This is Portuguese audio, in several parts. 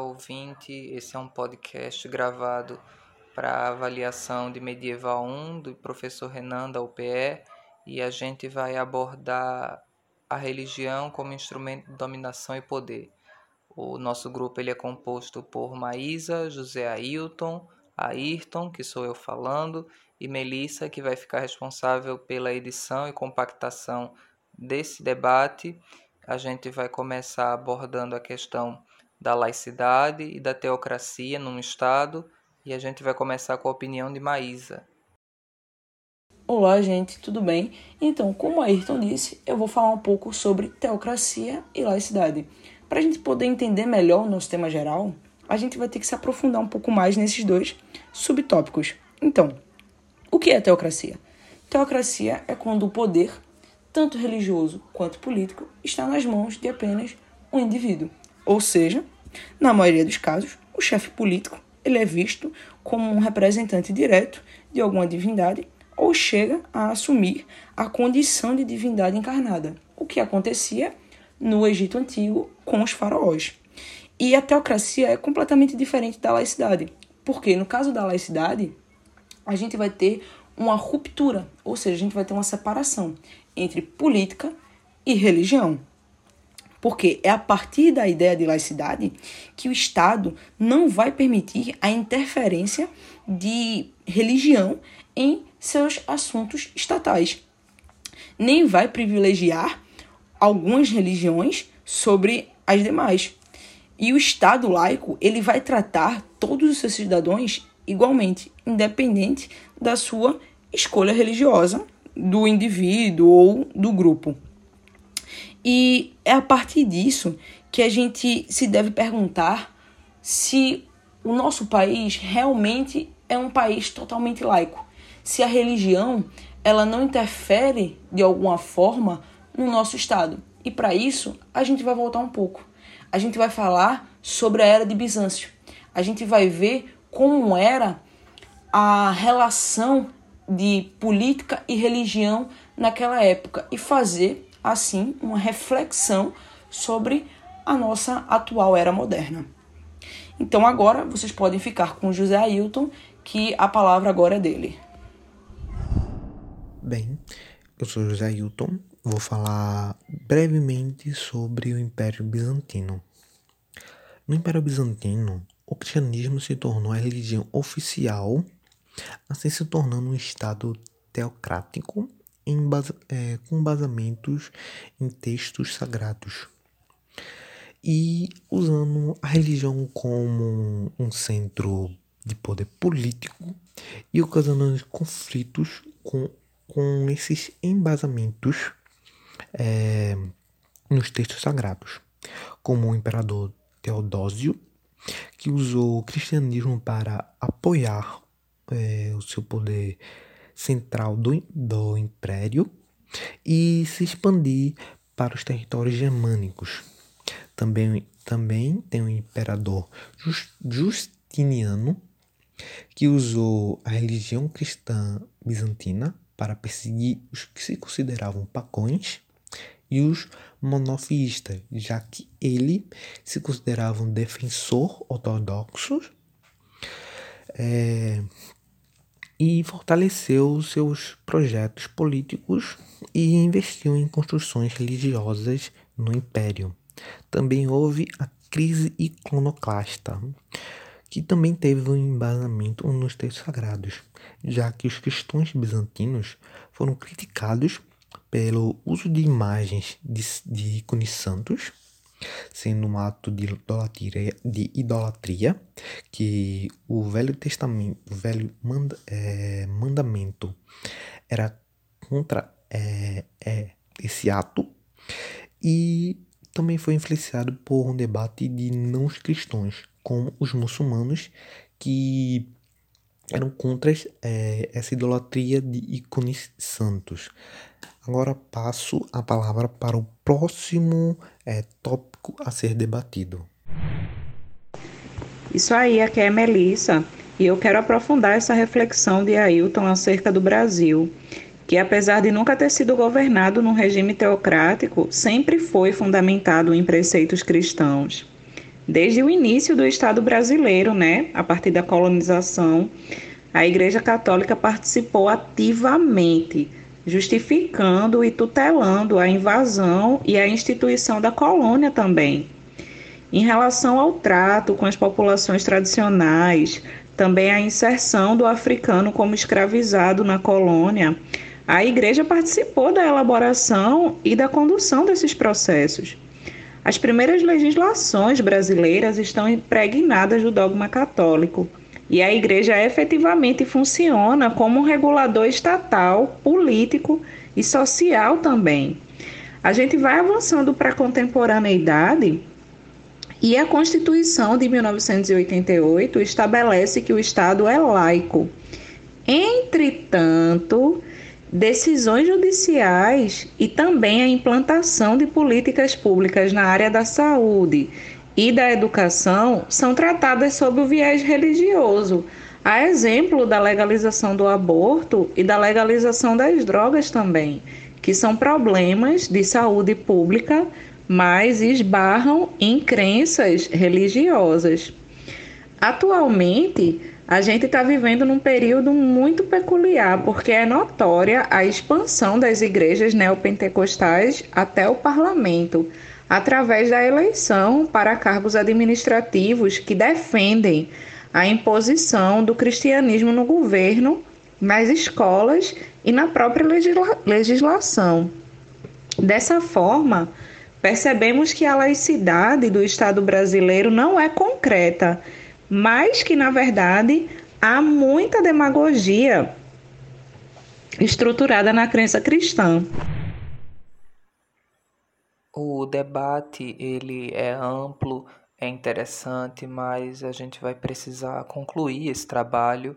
Ouvinte. Esse é um podcast gravado para avaliação de Medieval 1 do professor Renan da UPE e a gente vai abordar a religião como instrumento de dominação e poder. O nosso grupo ele é composto por Maísa, José Ailton, Ayrton, que sou eu falando, e Melissa, que vai ficar responsável pela edição e compactação desse debate. A gente vai começar abordando a questão da laicidade e da teocracia num Estado e a gente vai começar com a opinião de Maísa. Olá, gente, tudo bem? Então, como a Ayrton disse, eu vou falar um pouco sobre teocracia e laicidade. Para a gente poder entender melhor o nosso tema geral, a gente vai ter que se aprofundar um pouco mais nesses dois subtópicos. Então, o que é teocracia? Teocracia é quando o poder, tanto religioso quanto político, está nas mãos de apenas um indivíduo. Ou seja, na maioria dos casos, o chefe político ele é visto como um representante direto de alguma divindade ou chega a assumir a condição de divindade encarnada, o que acontecia no Egito Antigo com os faraós. E a teocracia é completamente diferente da laicidade, porque no caso da laicidade, a gente vai ter uma ruptura, ou seja, a gente vai ter uma separação entre política e religião. Porque é a partir da ideia de laicidade que o Estado não vai permitir a interferência de religião em seus assuntos estatais. Nem vai privilegiar algumas religiões sobre as demais. E o Estado laico, ele vai tratar todos os seus cidadãos igualmente, independente da sua escolha religiosa do indivíduo ou do grupo. E é a partir disso que a gente se deve perguntar se o nosso país realmente é um país totalmente laico. Se a religião ela não interfere de alguma forma no nosso estado. E para isso, a gente vai voltar um pouco. A gente vai falar sobre a era de Bizâncio. A gente vai ver como era a relação de política e religião naquela época e fazer assim, uma reflexão sobre a nossa atual era moderna. Então agora vocês podem ficar com José Ailton, que a palavra agora é dele. Bem, eu sou José Ailton, vou falar brevemente sobre o Império Bizantino. No Império Bizantino, o cristianismo se tornou a religião oficial, assim se tornando um estado teocrático é, com basamentos em textos sagrados. E usando a religião como um centro de poder político e ocasionando conflitos com, com esses embasamentos é, nos textos sagrados, como o imperador Teodósio, que usou o cristianismo para apoiar é, o seu poder central do, do império e se expandir para os territórios germânicos. Também, também tem o imperador Justiniano, que usou a religião cristã bizantina para perseguir os que se consideravam pagões e os monofiístas, já que ele se considerava um defensor ortodoxo é, e fortaleceu seus projetos políticos e investiu em construções religiosas no império. Também houve a crise iconoclasta, que também teve um embasamento nos textos sagrados, já que os cristãos bizantinos foram criticados pelo uso de imagens de, de ícones santos sendo um ato de idolatria, de idolatria que o Velho Testamento, o Velho manda, é, Mandamento era contra é, é, esse ato e também foi influenciado por um debate de não cristãos, como os muçulmanos que eram contra é, essa idolatria de ícones santos. Agora passo a palavra para o próximo é, tópico a ser debatido. Isso aí, aqui é Melissa, e eu quero aprofundar essa reflexão de Ailton acerca do Brasil, que apesar de nunca ter sido governado num regime teocrático, sempre foi fundamentado em preceitos cristãos. Desde o início do Estado brasileiro, né, a partir da colonização, a Igreja Católica participou ativamente, justificando e tutelando a invasão e a instituição da colônia também. Em relação ao trato com as populações tradicionais, também a inserção do africano como escravizado na colônia, a igreja participou da elaboração e da condução desses processos. As primeiras legislações brasileiras estão impregnadas do dogma católico e a igreja efetivamente funciona como um regulador estatal, político e social também. A gente vai avançando para a contemporaneidade e a Constituição de 1988 estabelece que o Estado é laico. Entretanto, decisões judiciais e também a implantação de políticas públicas na área da saúde e da educação são tratadas sob o viés religioso, a exemplo da legalização do aborto e da legalização das drogas também, que são problemas de saúde pública, mas esbarram em crenças religiosas. Atualmente, a gente está vivendo num período muito peculiar, porque é notória a expansão das igrejas neopentecostais até o parlamento, através da eleição para cargos administrativos que defendem a imposição do cristianismo no governo, nas escolas e na própria legisla legislação. Dessa forma, percebemos que a laicidade do Estado brasileiro não é concreta mas que, na verdade, há muita demagogia estruturada na crença cristã. O debate ele é amplo, é interessante, mas a gente vai precisar concluir esse trabalho,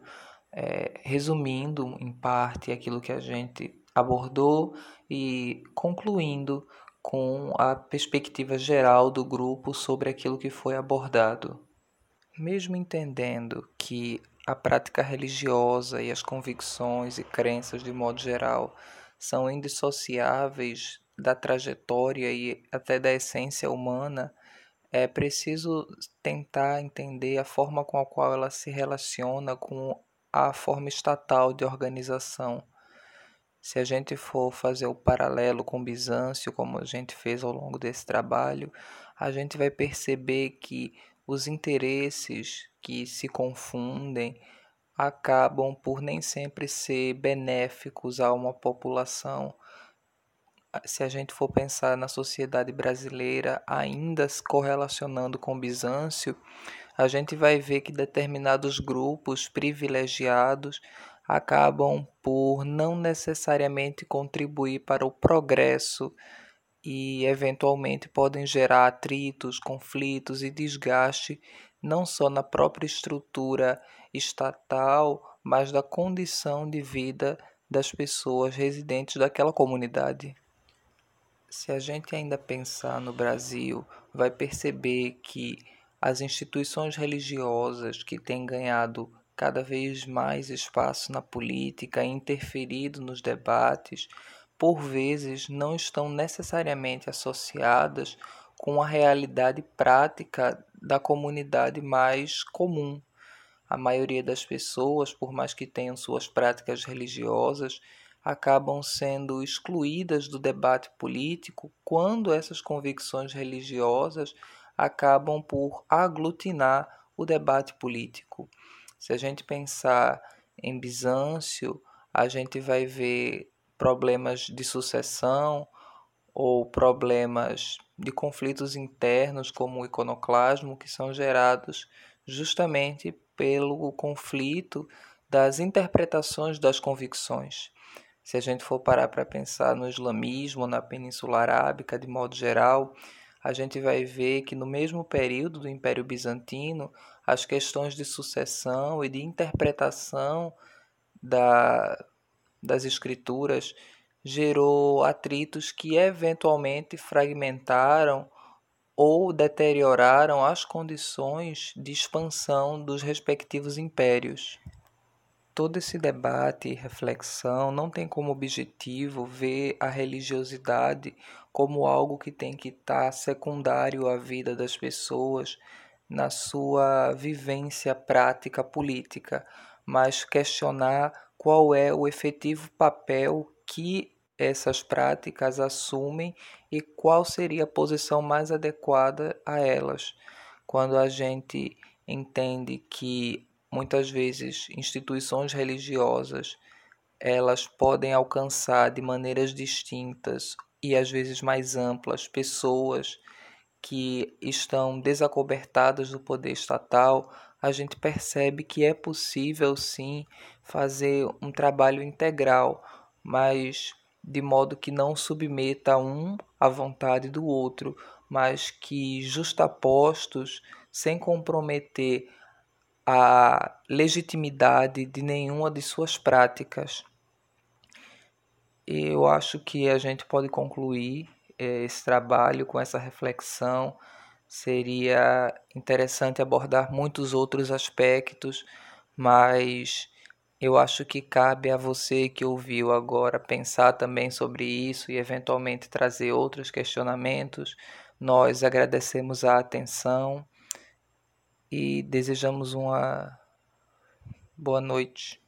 é, resumindo em parte aquilo que a gente abordou e concluindo com a perspectiva geral do grupo sobre aquilo que foi abordado. Mesmo entendendo que a prática religiosa e as convicções e crenças de modo geral são indissociáveis da trajetória e até da essência humana, é preciso tentar entender a forma com a qual ela se relaciona com a forma estatal de organização. Se a gente for fazer o paralelo com Bizâncio, como a gente fez ao longo desse trabalho, a gente vai perceber que os interesses que se confundem acabam por nem sempre ser benéficos a uma população. Se a gente for pensar na sociedade brasileira, ainda se correlacionando com Bizâncio, a gente vai ver que determinados grupos privilegiados acabam por não necessariamente contribuir para o progresso e eventualmente podem gerar atritos, conflitos e desgaste não só na própria estrutura estatal, mas da condição de vida das pessoas residentes daquela comunidade. Se a gente ainda pensar no Brasil, vai perceber que as instituições religiosas que têm ganhado cada vez mais espaço na política interferido nos debates por vezes não estão necessariamente associadas com a realidade prática da comunidade mais comum. A maioria das pessoas, por mais que tenham suas práticas religiosas, acabam sendo excluídas do debate político quando essas convicções religiosas acabam por aglutinar o debate político. Se a gente pensar em Bizâncio, a gente vai ver problemas de sucessão ou problemas de conflitos internos, como o iconoclasmo, que são gerados justamente pelo conflito das interpretações das convicções. Se a gente for parar para pensar no islamismo, na Península Arábica, de modo geral, a gente vai ver que no mesmo período do Império Bizantino, as questões de sucessão e de interpretação da, das escrituras gerou atritos que eventualmente fragmentaram ou deterioraram as condições de expansão dos respectivos impérios. Todo esse debate e reflexão não tem como objetivo ver a religiosidade como algo que tem que estar secundário à vida das pessoas, na sua vivência prática política, mas questionar qual é o efetivo papel que essas práticas assumem e qual seria a posição mais adequada a elas. Quando a gente entende que muitas vezes instituições religiosas elas podem alcançar de maneiras distintas e às vezes mais amplas pessoas que estão desacobertadas do poder estatal, a gente percebe que é possível sim fazer um trabalho integral, mas de modo que não submeta um à vontade do outro, mas que justapostos, sem comprometer a legitimidade de nenhuma de suas práticas. Eu acho que a gente pode concluir eh, esse trabalho com essa reflexão. Seria interessante abordar muitos outros aspectos, mas eu acho que cabe a você que ouviu agora pensar também sobre isso e eventualmente trazer outros questionamentos. Nós agradecemos a atenção e desejamos uma boa noite.